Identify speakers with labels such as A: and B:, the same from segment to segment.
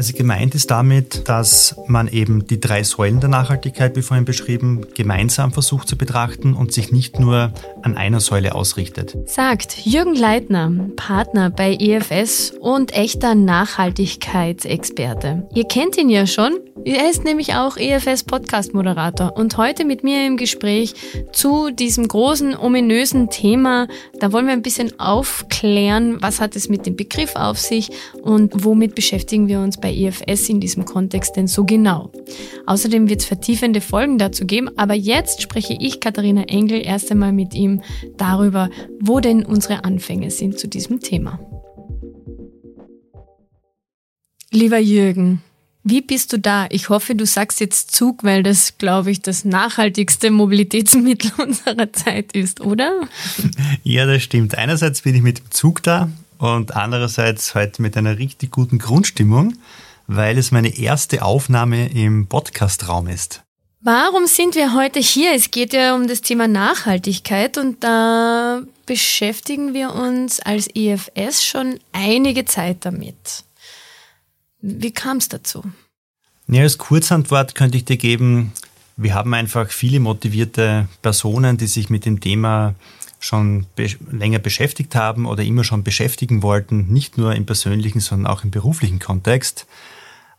A: Also gemeint ist damit, dass man eben die drei Säulen der Nachhaltigkeit, wie vorhin beschrieben, gemeinsam versucht zu betrachten und sich nicht nur an einer Säule ausrichtet.
B: Sagt Jürgen Leitner, Partner bei EFS und echter Nachhaltigkeitsexperte. Ihr kennt ihn ja schon. Er ist nämlich auch EFS Podcast Moderator und heute mit mir im Gespräch zu diesem großen, ominösen Thema. Da wollen wir ein bisschen aufklären, was hat es mit dem Begriff auf sich und womit beschäftigen wir uns bei bei EFS in diesem Kontext denn so genau? Außerdem wird es vertiefende Folgen dazu geben, aber jetzt spreche ich, Katharina Engel, erst einmal mit ihm darüber, wo denn unsere Anfänge sind zu diesem Thema. Lieber Jürgen, wie bist du da? Ich hoffe, du sagst jetzt Zug, weil das, glaube ich, das nachhaltigste Mobilitätsmittel unserer Zeit ist, oder?
A: Ja, das stimmt. Einerseits bin ich mit dem Zug da und andererseits heute mit einer richtig guten Grundstimmung, weil es meine erste Aufnahme im Podcast-Raum ist.
B: Warum sind wir heute hier? Es geht ja um das Thema Nachhaltigkeit und da beschäftigen wir uns als EFS schon einige Zeit damit. Wie kam es dazu?
A: Ja, als Kurzantwort könnte ich dir geben, wir haben einfach viele motivierte Personen, die sich mit dem Thema schon be länger beschäftigt haben oder immer schon beschäftigen wollten, nicht nur im persönlichen, sondern auch im beruflichen Kontext.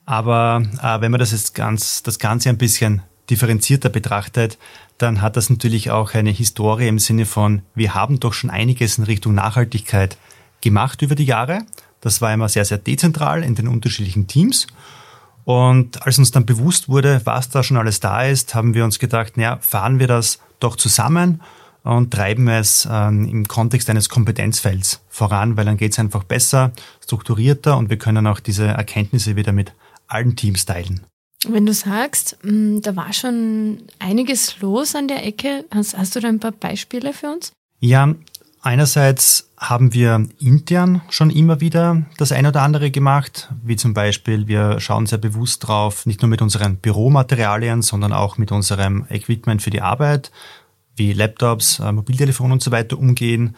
A: Aber äh, wenn man das jetzt ganz, das Ganze ein bisschen differenzierter betrachtet, dann hat das natürlich auch eine Historie im Sinne von, wir haben doch schon einiges in Richtung Nachhaltigkeit gemacht über die Jahre. Das war immer sehr, sehr dezentral in den unterschiedlichen Teams. Und als uns dann bewusst wurde, was da schon alles da ist, haben wir uns gedacht, naja, fahren wir das doch zusammen und treiben es ähm, im Kontext eines Kompetenzfelds voran, weil dann geht es einfach besser, strukturierter und wir können auch diese Erkenntnisse wieder mit allen Teams teilen.
B: Wenn du sagst, mm, da war schon einiges los an der Ecke, hast, hast du da ein paar Beispiele für uns?
A: Ja, einerseits haben wir intern schon immer wieder das ein oder andere gemacht, wie zum Beispiel wir schauen sehr bewusst drauf, nicht nur mit unseren Büromaterialien, sondern auch mit unserem Equipment für die Arbeit wie Laptops, äh, Mobiltelefon und so weiter umgehen.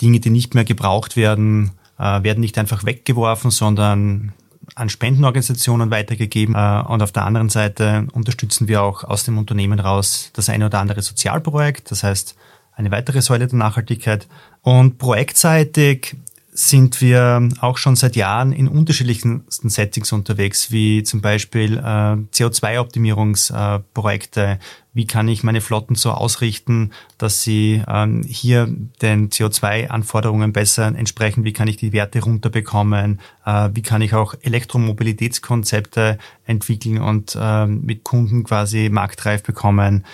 A: Dinge, die nicht mehr gebraucht werden, äh, werden nicht einfach weggeworfen, sondern an Spendenorganisationen weitergegeben. Äh, und auf der anderen Seite unterstützen wir auch aus dem Unternehmen raus das eine oder andere Sozialprojekt, das heißt eine weitere Säule der Nachhaltigkeit. Und projektseitig sind wir auch schon seit Jahren in unterschiedlichsten Settings unterwegs, wie zum Beispiel äh, CO2-Optimierungsprojekte. wie kann ich meine Flotten so ausrichten, dass sie ähm, hier den CO2-Anforderungen besser entsprechen? Wie kann ich die Werte runterbekommen? Äh, wie kann ich auch Elektromobilitätskonzepte entwickeln und äh, mit Kunden quasi marktreif bekommen?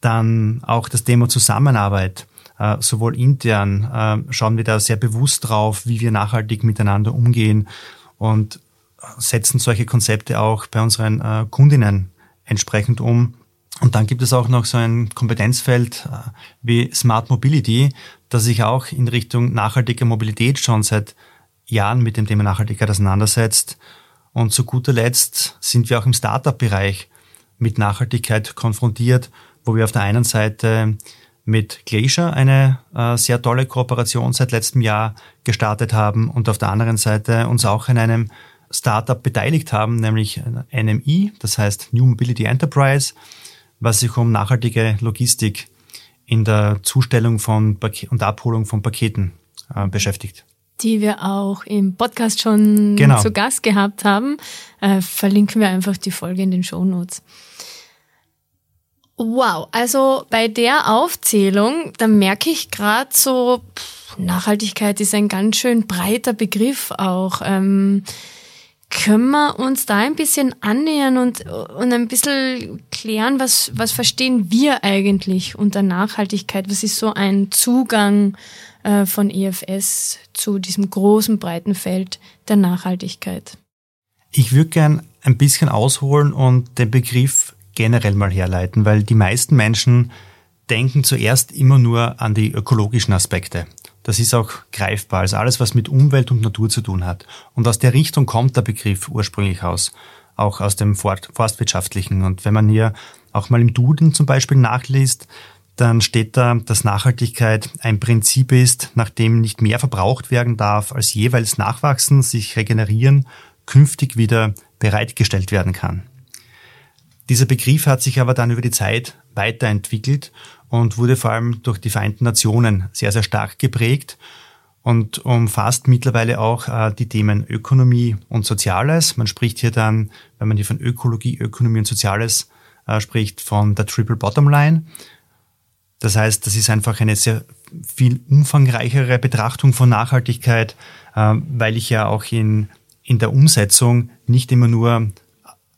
A: Dann auch das Thema Zusammenarbeit. Äh, sowohl intern äh, schauen wir da sehr bewusst drauf, wie wir nachhaltig miteinander umgehen und setzen solche Konzepte auch bei unseren äh, Kundinnen entsprechend um. Und dann gibt es auch noch so ein Kompetenzfeld wie Smart Mobility, das sich auch in Richtung nachhaltiger Mobilität schon seit Jahren mit dem Thema Nachhaltigkeit auseinandersetzt. Und zu guter Letzt sind wir auch im Startup-Bereich mit Nachhaltigkeit konfrontiert, wo wir auf der einen Seite mit Glacier eine äh, sehr tolle Kooperation seit letztem Jahr gestartet haben und auf der anderen Seite uns auch in einem Startup beteiligt haben, nämlich NMI, das heißt New Mobility Enterprise, was sich um nachhaltige Logistik in der Zustellung von Paket und Abholung von Paketen äh, beschäftigt.
B: Die wir auch im Podcast schon genau. zu Gast gehabt haben. Äh, verlinken wir einfach die Folge in den Show Notes. Wow, also bei der Aufzählung, da merke ich gerade so, Nachhaltigkeit ist ein ganz schön breiter Begriff auch. Ähm, können wir uns da ein bisschen annähern und, und ein bisschen klären, was, was verstehen wir eigentlich unter Nachhaltigkeit? Was ist so ein Zugang äh, von EFS zu diesem großen, breiten Feld der Nachhaltigkeit?
A: Ich würde gern ein bisschen ausholen und den Begriff generell mal herleiten, weil die meisten Menschen denken zuerst immer nur an die ökologischen Aspekte. Das ist auch greifbar, also alles, was mit Umwelt und Natur zu tun hat. Und aus der Richtung kommt der Begriff ursprünglich aus, auch aus dem forstwirtschaftlichen. Und wenn man hier auch mal im Duden zum Beispiel nachliest, dann steht da, dass Nachhaltigkeit ein Prinzip ist, nach dem nicht mehr verbraucht werden darf, als jeweils nachwachsen, sich regenerieren, künftig wieder bereitgestellt werden kann. Dieser Begriff hat sich aber dann über die Zeit weiterentwickelt und wurde vor allem durch die Vereinten Nationen sehr, sehr stark geprägt und umfasst mittlerweile auch äh, die Themen Ökonomie und Soziales. Man spricht hier dann, wenn man hier von Ökologie, Ökonomie und Soziales äh, spricht, von der Triple Bottom Line. Das heißt, das ist einfach eine sehr viel umfangreichere Betrachtung von Nachhaltigkeit, äh, weil ich ja auch in, in der Umsetzung nicht immer nur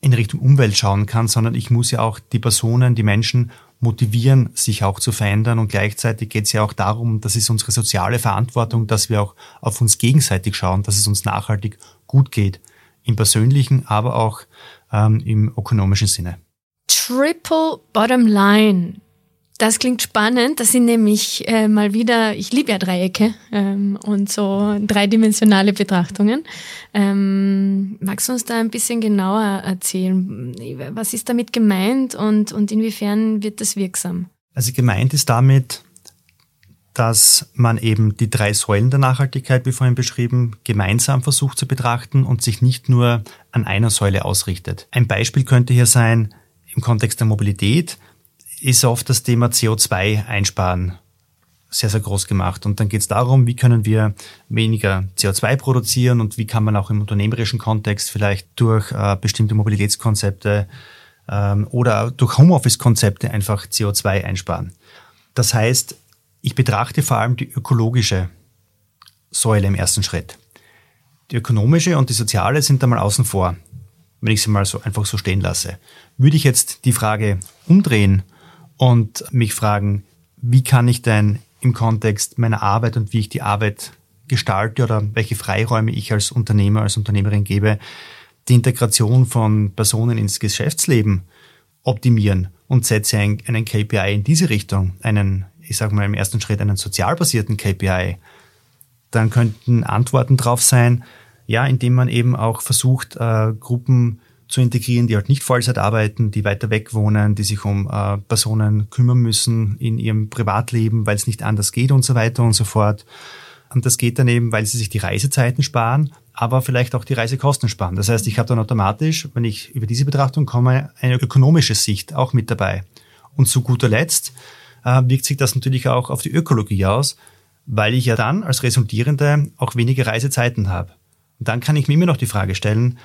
A: in Richtung Umwelt schauen kann, sondern ich muss ja auch die Personen, die Menschen motivieren, sich auch zu verändern. Und gleichzeitig geht es ja auch darum, das ist unsere soziale Verantwortung, dass wir auch auf uns gegenseitig schauen, dass es uns nachhaltig gut geht. Im persönlichen, aber auch ähm, im ökonomischen Sinne.
B: Triple Bottom Line. Das klingt spannend. Das sind nämlich äh, mal wieder, ich liebe ja Dreiecke ähm, und so dreidimensionale Betrachtungen. Ähm, magst du uns da ein bisschen genauer erzählen? Was ist damit gemeint und, und inwiefern wird das wirksam?
A: Also gemeint ist damit, dass man eben die drei Säulen der Nachhaltigkeit, wie vorhin beschrieben, gemeinsam versucht zu betrachten und sich nicht nur an einer Säule ausrichtet. Ein Beispiel könnte hier sein, im Kontext der Mobilität ist oft das Thema CO2 einsparen sehr, sehr groß gemacht. Und dann geht es darum, wie können wir weniger CO2 produzieren und wie kann man auch im unternehmerischen Kontext vielleicht durch äh, bestimmte Mobilitätskonzepte ähm, oder durch Homeoffice-Konzepte einfach CO2 einsparen. Das heißt, ich betrachte vor allem die ökologische Säule im ersten Schritt. Die ökonomische und die soziale sind da mal außen vor, wenn ich sie mal so einfach so stehen lasse. Würde ich jetzt die Frage umdrehen und mich fragen, wie kann ich denn im Kontext meiner Arbeit und wie ich die Arbeit gestalte oder welche Freiräume ich als Unternehmer, als Unternehmerin gebe, die Integration von Personen ins Geschäftsleben optimieren und setze einen KPI in diese Richtung, einen, ich sage mal im ersten Schritt einen sozial basierten KPI, dann könnten Antworten drauf sein, ja, indem man eben auch versucht, äh, Gruppen zu integrieren, die halt nicht Vollzeit arbeiten, die weiter weg wohnen, die sich um äh, Personen kümmern müssen in ihrem Privatleben, weil es nicht anders geht und so weiter und so fort. Und das geht dann eben, weil sie sich die Reisezeiten sparen, aber vielleicht auch die Reisekosten sparen. Das heißt, ich habe dann automatisch, wenn ich über diese Betrachtung komme, eine ökonomische Sicht auch mit dabei. Und zu guter Letzt äh, wirkt sich das natürlich auch auf die Ökologie aus, weil ich ja dann als Resultierende auch weniger Reisezeiten habe. Und dann kann ich mir immer noch die Frage stellen,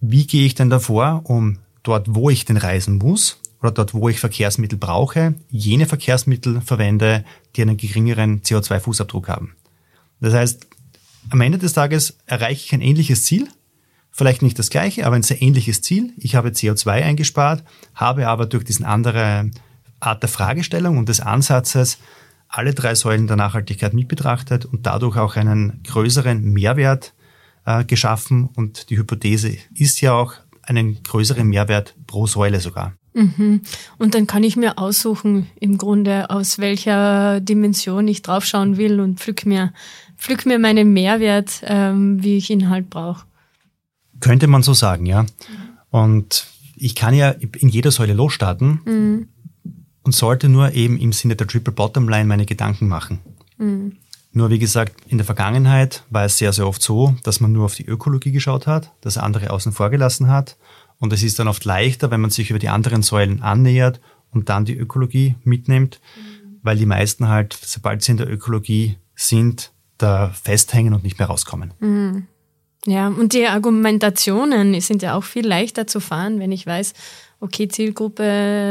A: wie gehe ich denn davor, um dort, wo ich denn reisen muss oder dort, wo ich Verkehrsmittel brauche, jene Verkehrsmittel verwende, die einen geringeren CO2-Fußabdruck haben. Das heißt, am Ende des Tages erreiche ich ein ähnliches Ziel, vielleicht nicht das gleiche, aber ein sehr ähnliches Ziel. Ich habe CO2 eingespart, habe aber durch diesen andere Art der Fragestellung und des Ansatzes alle drei Säulen der Nachhaltigkeit mit betrachtet und dadurch auch einen größeren Mehrwert äh, geschaffen und die Hypothese ist ja auch einen größeren Mehrwert pro Säule sogar.
B: Mhm. Und dann kann ich mir aussuchen, im Grunde, aus welcher Dimension ich draufschauen will und pflück mir, pflück mir meinen Mehrwert, ähm, wie ich ihn halt brauche.
A: Könnte man so sagen, ja. Und ich kann ja in jeder Säule losstarten mhm. und sollte nur eben im Sinne der Triple Bottom Line meine Gedanken machen. Mhm. Nur wie gesagt, in der Vergangenheit war es sehr, sehr oft so, dass man nur auf die Ökologie geschaut hat, das andere außen vor gelassen hat. Und es ist dann oft leichter, wenn man sich über die anderen Säulen annähert und dann die Ökologie mitnimmt, mhm. weil die meisten halt, sobald sie in der Ökologie sind, da festhängen und nicht mehr rauskommen.
B: Mhm. Ja, und die Argumentationen sind ja auch viel leichter zu fahren, wenn ich weiß, okay, Zielgruppe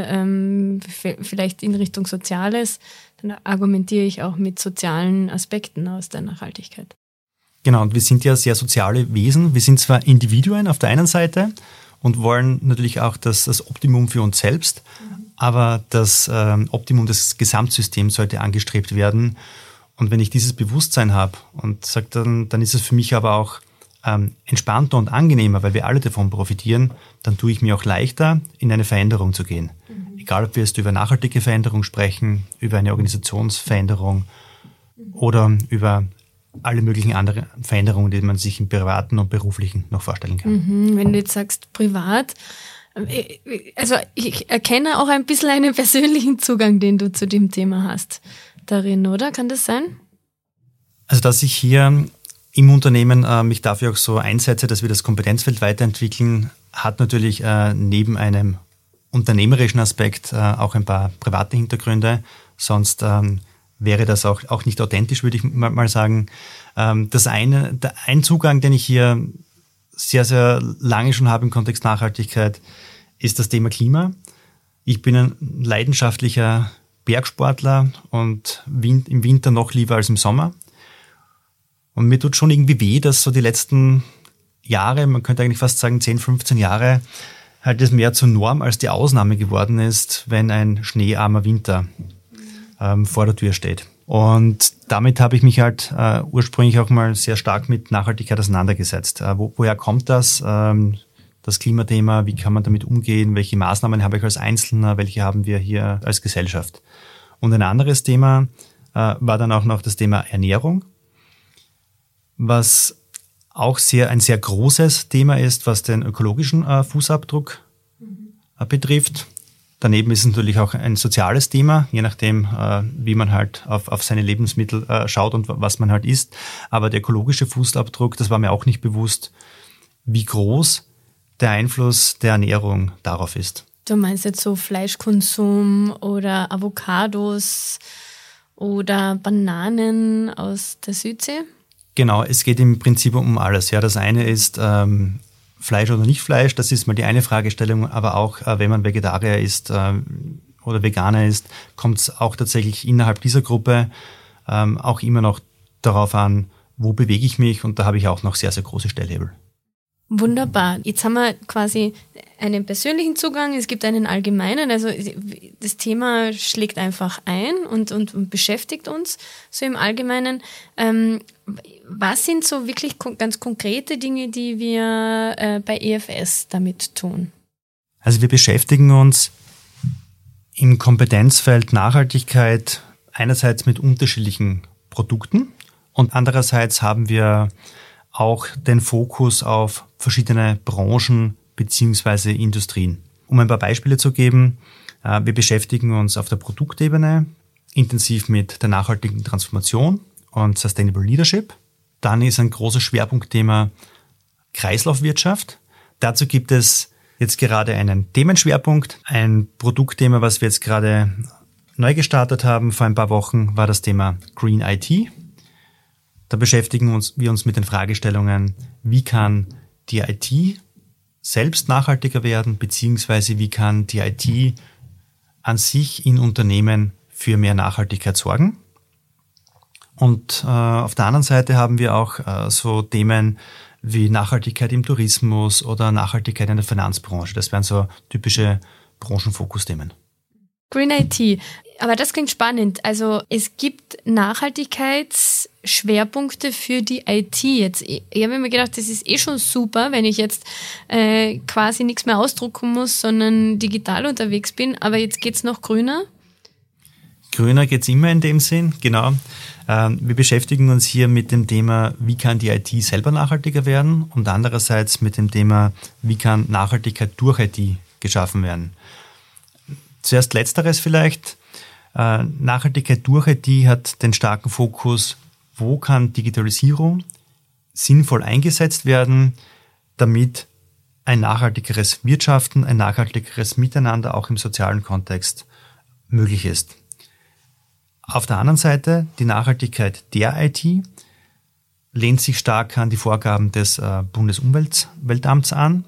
B: ähm, vielleicht in Richtung Soziales, dann argumentiere ich auch mit sozialen Aspekten aus der Nachhaltigkeit.
A: Genau, und wir sind ja sehr soziale Wesen. Wir sind zwar Individuen auf der einen Seite und wollen natürlich auch das, das Optimum für uns selbst, mhm. aber das ähm, Optimum des Gesamtsystems sollte angestrebt werden. Und wenn ich dieses Bewusstsein habe und sage, dann, dann ist es für mich aber auch ähm, entspannter und angenehmer, weil wir alle davon profitieren, dann tue ich mir auch leichter, in eine Veränderung zu gehen. Mhm. Egal, ob wir jetzt über nachhaltige Veränderung sprechen, über eine Organisationsveränderung mhm. oder über alle möglichen anderen Veränderungen, die man sich im privaten und beruflichen noch vorstellen kann.
B: Mhm. Wenn du jetzt sagst privat, Also ich erkenne auch ein bisschen einen persönlichen Zugang, den du zu dem Thema hast darin, oder? Kann das sein?
A: Also dass ich hier im Unternehmen äh, mich dafür auch so einsetze, dass wir das Kompetenzfeld weiterentwickeln, hat natürlich äh, neben einem unternehmerischen Aspekt äh, auch ein paar private Hintergründe. Sonst ähm, wäre das auch, auch nicht authentisch, würde ich mal, sagen. Ähm, das eine, der, ein Zugang, den ich hier sehr, sehr lange schon habe im Kontext Nachhaltigkeit, ist das Thema Klima. Ich bin ein leidenschaftlicher Bergsportler und im Winter noch lieber als im Sommer. Und mir tut schon irgendwie weh, dass so die letzten Jahre, man könnte eigentlich fast sagen 10, 15 Jahre, halt das mehr zur Norm als die Ausnahme geworden ist, wenn ein schneearmer Winter ähm, vor der Tür steht. Und damit habe ich mich halt äh, ursprünglich auch mal sehr stark mit Nachhaltigkeit auseinandergesetzt. Äh, wo, woher kommt das? Ähm, das Klimathema, wie kann man damit umgehen? Welche Maßnahmen habe ich als Einzelner? Welche haben wir hier als Gesellschaft? Und ein anderes Thema äh, war dann auch noch das Thema Ernährung, was auch sehr ein sehr großes Thema ist, was den ökologischen äh, Fußabdruck äh, betrifft. Daneben ist es natürlich auch ein soziales Thema, je nachdem, äh, wie man halt auf, auf seine Lebensmittel äh, schaut und was man halt isst. Aber der ökologische Fußabdruck, das war mir auch nicht bewusst, wie groß der Einfluss der Ernährung darauf ist.
B: Du meinst jetzt so Fleischkonsum oder Avocados oder Bananen aus der Südsee?
A: Genau, es geht im Prinzip um alles. Ja, das eine ist ähm, Fleisch oder nicht Fleisch, das ist mal die eine Fragestellung, aber auch äh, wenn man Vegetarier ist äh, oder Veganer ist, kommt es auch tatsächlich innerhalb dieser Gruppe ähm, auch immer noch darauf an, wo bewege ich mich und da habe ich auch noch sehr, sehr große Stellhebel.
B: Wunderbar. Jetzt haben wir quasi einen persönlichen Zugang, es gibt einen allgemeinen. Also das Thema schlägt einfach ein und, und, und beschäftigt uns so im Allgemeinen. Ähm, was sind so wirklich ganz konkrete Dinge, die wir äh, bei EFS damit tun?
A: Also wir beschäftigen uns im Kompetenzfeld Nachhaltigkeit einerseits mit unterschiedlichen Produkten und andererseits haben wir auch den Fokus auf verschiedene Branchen beziehungsweise Industrien. Um ein paar Beispiele zu geben, äh, wir beschäftigen uns auf der Produktebene intensiv mit der nachhaltigen Transformation und Sustainable Leadership. Dann ist ein großes Schwerpunktthema Kreislaufwirtschaft. Dazu gibt es jetzt gerade einen Themenschwerpunkt. Ein Produktthema, was wir jetzt gerade neu gestartet haben vor ein paar Wochen, war das Thema Green IT. Da beschäftigen uns, wir uns mit den Fragestellungen, wie kann die IT selbst nachhaltiger werden, beziehungsweise wie kann die IT an sich in Unternehmen für mehr Nachhaltigkeit sorgen. Und äh, auf der anderen Seite haben wir auch äh, so Themen wie Nachhaltigkeit im Tourismus oder Nachhaltigkeit in der Finanzbranche. Das wären so typische Branchenfokusthemen.
B: Green IT. Aber das klingt spannend. Also es gibt Nachhaltigkeitsschwerpunkte für die IT jetzt. Ich habe mir gedacht, das ist eh schon super, wenn ich jetzt äh, quasi nichts mehr ausdrucken muss, sondern digital unterwegs bin. Aber jetzt geht's noch grüner.
A: Grüner geht's immer in dem Sinn, genau. Ähm, wir beschäftigen uns hier mit dem Thema, wie kann die IT selber nachhaltiger werden und andererseits mit dem Thema, wie kann Nachhaltigkeit durch IT geschaffen werden. Zuerst letzteres vielleicht. Äh, Nachhaltigkeit durch IT hat den starken Fokus, wo kann Digitalisierung sinnvoll eingesetzt werden, damit ein nachhaltigeres Wirtschaften, ein nachhaltigeres Miteinander auch im sozialen Kontext möglich ist. Auf der anderen Seite, die Nachhaltigkeit der IT lehnt sich stark an die Vorgaben des äh, Bundesumweltamts an.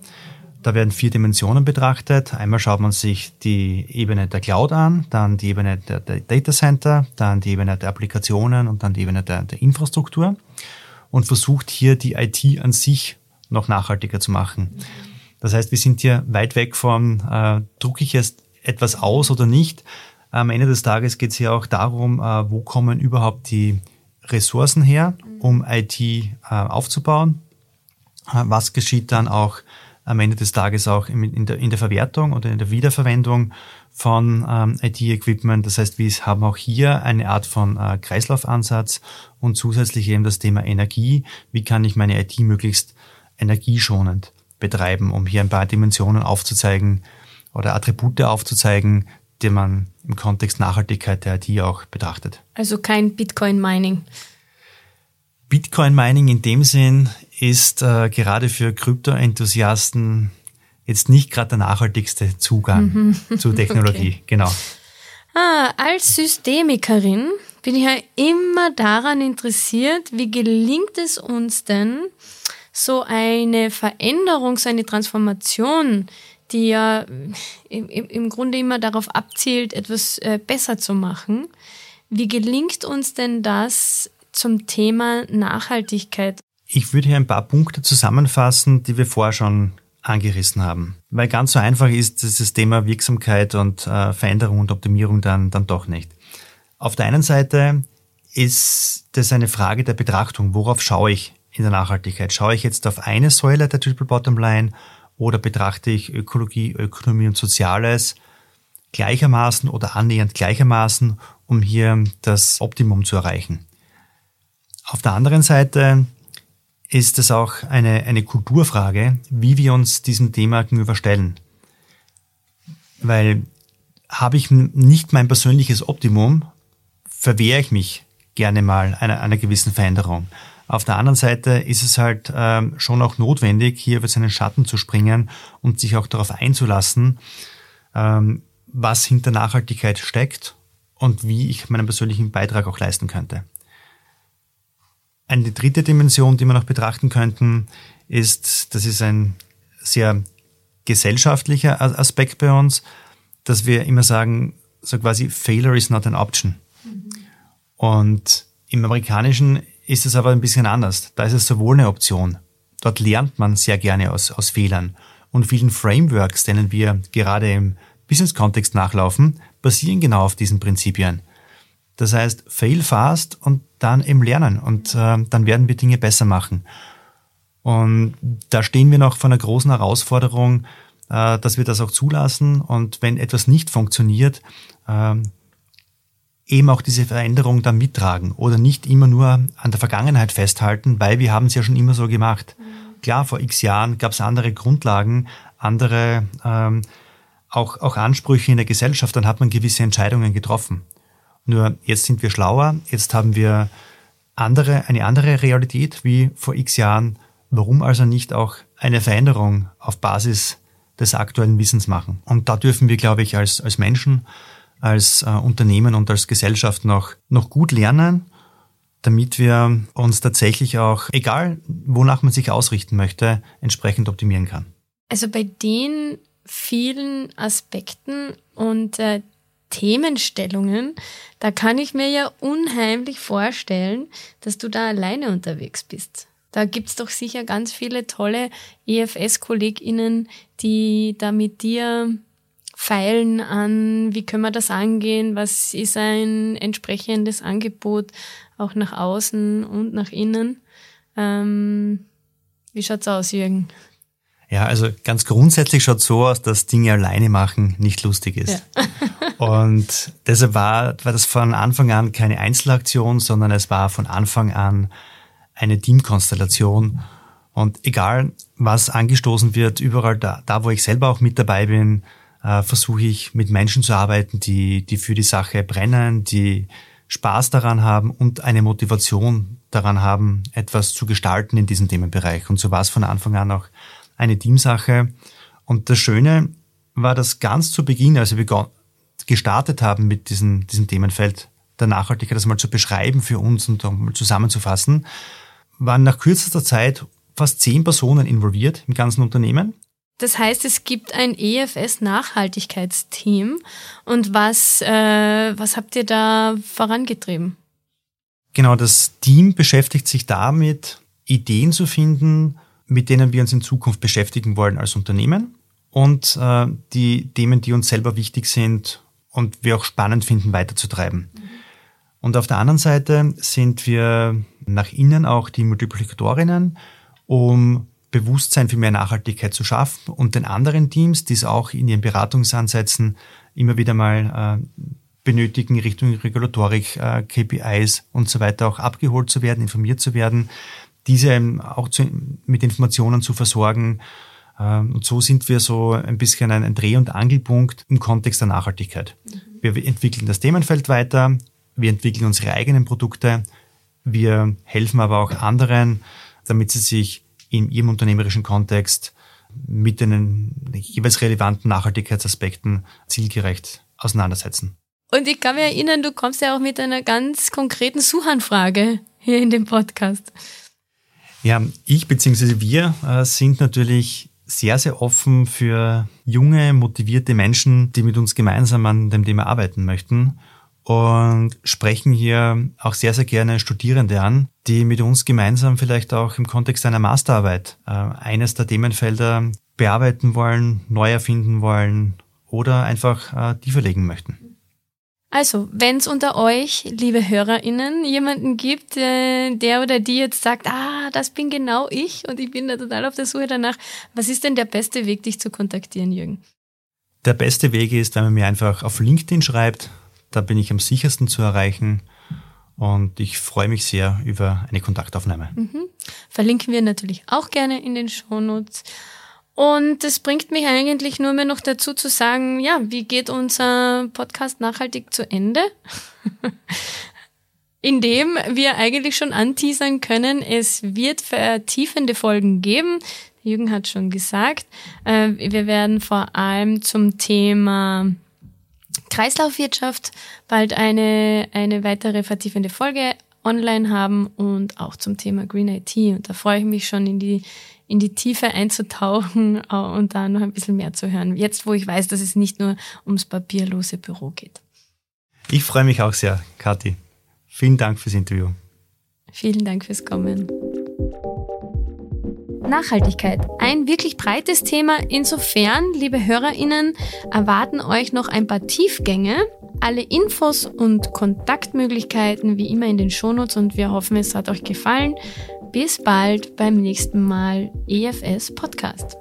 A: Da werden vier Dimensionen betrachtet. Einmal schaut man sich die Ebene der Cloud an, dann die Ebene der, Data Center, dann die Ebene der Applikationen und dann die Ebene der, der Infrastruktur und versucht hier die IT an sich noch nachhaltiger zu machen. Das heißt, wir sind hier weit weg von, äh, drucke ich jetzt etwas aus oder nicht, am Ende des Tages geht es ja auch darum, äh, wo kommen überhaupt die Ressourcen her, um IT äh, aufzubauen. Äh, was geschieht dann auch am Ende des Tages auch in der, in der Verwertung oder in der Wiederverwendung von ähm, IT-Equipment. Das heißt, wir haben auch hier eine Art von äh, Kreislaufansatz und zusätzlich eben das Thema Energie. Wie kann ich meine IT möglichst energieschonend betreiben, um hier ein paar Dimensionen aufzuzeigen oder Attribute aufzuzeigen, die man im Kontext Nachhaltigkeit der IT auch betrachtet.
B: Also kein Bitcoin-Mining.
A: Bitcoin-Mining in dem Sinn ist äh, gerade für Krypto-Enthusiasten jetzt nicht gerade der nachhaltigste Zugang mhm. zu Technologie. Okay. Genau.
B: Ah, als Systemikerin bin ich ja immer daran interessiert, wie gelingt es uns denn, so eine Veränderung, so eine Transformation, die ja im, im Grunde immer darauf abzielt, etwas äh, besser zu machen. Wie gelingt uns denn das zum Thema Nachhaltigkeit?
A: Ich würde hier ein paar Punkte zusammenfassen, die wir vorher schon angerissen haben. Weil ganz so einfach ist dieses Thema Wirksamkeit und äh, Veränderung und Optimierung dann, dann doch nicht. Auf der einen Seite ist das eine Frage der Betrachtung. Worauf schaue ich in der Nachhaltigkeit? Schaue ich jetzt auf eine Säule der Triple Bottom Line oder betrachte ich Ökologie, Ökonomie und Soziales gleichermaßen oder annähernd gleichermaßen, um hier das Optimum zu erreichen? Auf der anderen Seite ist es auch eine, eine Kulturfrage, wie wir uns diesem Thema gegenüberstellen. Weil habe ich nicht mein persönliches Optimum, verwehre ich mich gerne mal einer, einer gewissen Veränderung. Auf der anderen Seite ist es halt ähm, schon auch notwendig, hier über seinen Schatten zu springen und sich auch darauf einzulassen, ähm, was hinter Nachhaltigkeit steckt und wie ich meinen persönlichen Beitrag auch leisten könnte. Eine dritte Dimension, die wir noch betrachten könnten, ist, das ist ein sehr gesellschaftlicher Aspekt bei uns, dass wir immer sagen, so quasi Failure is not an option. Mhm. Und im Amerikanischen ist es aber ein bisschen anders. Da ist es sowohl eine Option. Dort lernt man sehr gerne aus, aus Fehlern. Und vielen Frameworks, denen wir gerade im Business-Kontext nachlaufen, basieren genau auf diesen Prinzipien. Das heißt, fail fast und dann eben lernen und äh, dann werden wir Dinge besser machen. Und da stehen wir noch vor einer großen Herausforderung, äh, dass wir das auch zulassen und wenn etwas nicht funktioniert, äh, eben auch diese Veränderung dann mittragen oder nicht immer nur an der Vergangenheit festhalten, weil wir haben es ja schon immer so gemacht. Mhm. Klar, vor x Jahren gab es andere Grundlagen, andere ähm, auch, auch Ansprüche in der Gesellschaft, dann hat man gewisse Entscheidungen getroffen. Nur jetzt sind wir schlauer, jetzt haben wir andere, eine andere Realität wie vor x Jahren. Warum also nicht auch eine Veränderung auf Basis des aktuellen Wissens machen? Und da dürfen wir, glaube ich, als, als Menschen, als äh, Unternehmen und als Gesellschaft noch, noch gut lernen, damit wir uns tatsächlich auch, egal wonach man sich ausrichten möchte, entsprechend optimieren kann.
B: Also bei den vielen Aspekten und äh, Themenstellungen, da kann ich mir ja unheimlich vorstellen, dass du da alleine unterwegs bist. Da gibt's doch sicher ganz viele tolle EFS-KollegInnen, die da mit dir feilen an, wie können wir das angehen, was ist ein entsprechendes Angebot auch nach außen und nach innen. Ähm, wie schaut's aus, Jürgen?
A: Ja, also ganz grundsätzlich schaut so aus, dass Dinge alleine machen nicht lustig ist. Ja. und deshalb war, war das von Anfang an keine Einzelaktion, sondern es war von Anfang an eine Teamkonstellation. Und egal, was angestoßen wird, überall da, da wo ich selber auch mit dabei bin, äh, versuche ich mit Menschen zu arbeiten, die, die für die Sache brennen, die Spaß daran haben und eine Motivation daran haben, etwas zu gestalten in diesem Themenbereich. Und so war es von Anfang an auch eine Teamsache. Und das Schöne war, dass ganz zu Beginn, als wir gestartet haben mit diesem, diesem Themenfeld der Nachhaltigkeit, das mal zu beschreiben für uns und mal zusammenzufassen, waren nach kürzester Zeit fast zehn Personen involviert im ganzen Unternehmen.
B: Das heißt, es gibt ein EFS-Nachhaltigkeitsteam. Und was, äh, was habt ihr da vorangetrieben?
A: Genau, das Team beschäftigt sich damit, Ideen zu finden, mit denen wir uns in Zukunft beschäftigen wollen als Unternehmen und äh, die Themen, die uns selber wichtig sind und wir auch spannend finden, weiterzutreiben. Mhm. Und auf der anderen Seite sind wir nach innen auch die Multiplikatorinnen, um Bewusstsein für mehr Nachhaltigkeit zu schaffen und den anderen Teams, die es auch in ihren Beratungsansätzen immer wieder mal äh, benötigen, Richtung Regulatorik, äh, KPIs und so weiter auch abgeholt zu werden, informiert zu werden, diese auch zu, mit Informationen zu versorgen, Ähm, und so sind wir so ein bisschen ein Dreh- und Angelpunkt im Kontext der Nachhaltigkeit. Wir entwickeln das Themenfeld weiter, wir entwickeln unsere eigenen Produkte, wir helfen aber auch anderen, damit sie sich in ihrem unternehmerischen Kontext mit den jeweils relevanten Nachhaltigkeitsaspekten zielgerecht auseinandersetzen.
B: Und ich kann mich erinnern, du kommst ja auch mit einer ganz konkreten Suchanfrage hier in dem Podcast.
A: Ja, ich bzw. wir äh, sind natürlich sehr, sehr offen für junge, motivierte Menschen, die mit uns gemeinsam an dem Thema arbeiten möchten und sprechen hier auch sehr, sehr gerne Studierende an, die mit uns gemeinsam vielleicht auch im Kontext einer Masterarbeit äh, eines der Themenfelder bearbeiten wollen, neu erfinden wollen oder einfach äh, tiefer legen möchten.
B: Also, wenn es unter euch, liebe HörerInnen, jemanden gibt, äh, der oder die jetzt sagt, ah, das bin genau ich und ich bin da total auf der Suche danach, was ist denn der beste Weg, dich zu kontaktieren, Jürgen?
A: Der beste Weg ist, wenn man mir einfach auf LinkedIn schreibt, da bin ich am sichersten zu erreichen. Und ich freue mich sehr über eine Kontaktaufnahme.
B: Mhm. Verlinken wir natürlich auch gerne in den Shownotes. Und das bringt mich eigentlich nur mehr noch dazu zu sagen, ja, wie geht unser Podcast nachhaltig zu Ende? Indem wir eigentlich schon anteasern können, es wird vertiefende Folgen geben. Jürgen hat schon gesagt, äh, wir werden vor allem zum Thema Kreislaufwirtschaft bald eine, eine weitere vertiefende Folge online haben und auch zum Thema Green IT. Und da freue ich mich schon in die, in die Tiefe einzutauchen äh, und da noch ein bisschen mehr zu hören. Jetzt, wo ich weiß, dass es nicht nur ums papierlose Büro geht.
A: Ich freue mich auch sehr, Kathi. Vielen Dank fürs Interview.
B: Vielen Dank fürs Kommen. Nachhaltigkeit. Ein wirklich breites Thema. Insofern, liebe HörerInnen, erwarten euch noch ein paar Tiefgänge. Alle Infos und Kontaktmöglichkeiten wie immer in den Shownotes und wir hoffen, es hat euch gefallen. Bis bald beim nächsten Mal EFS Podcast.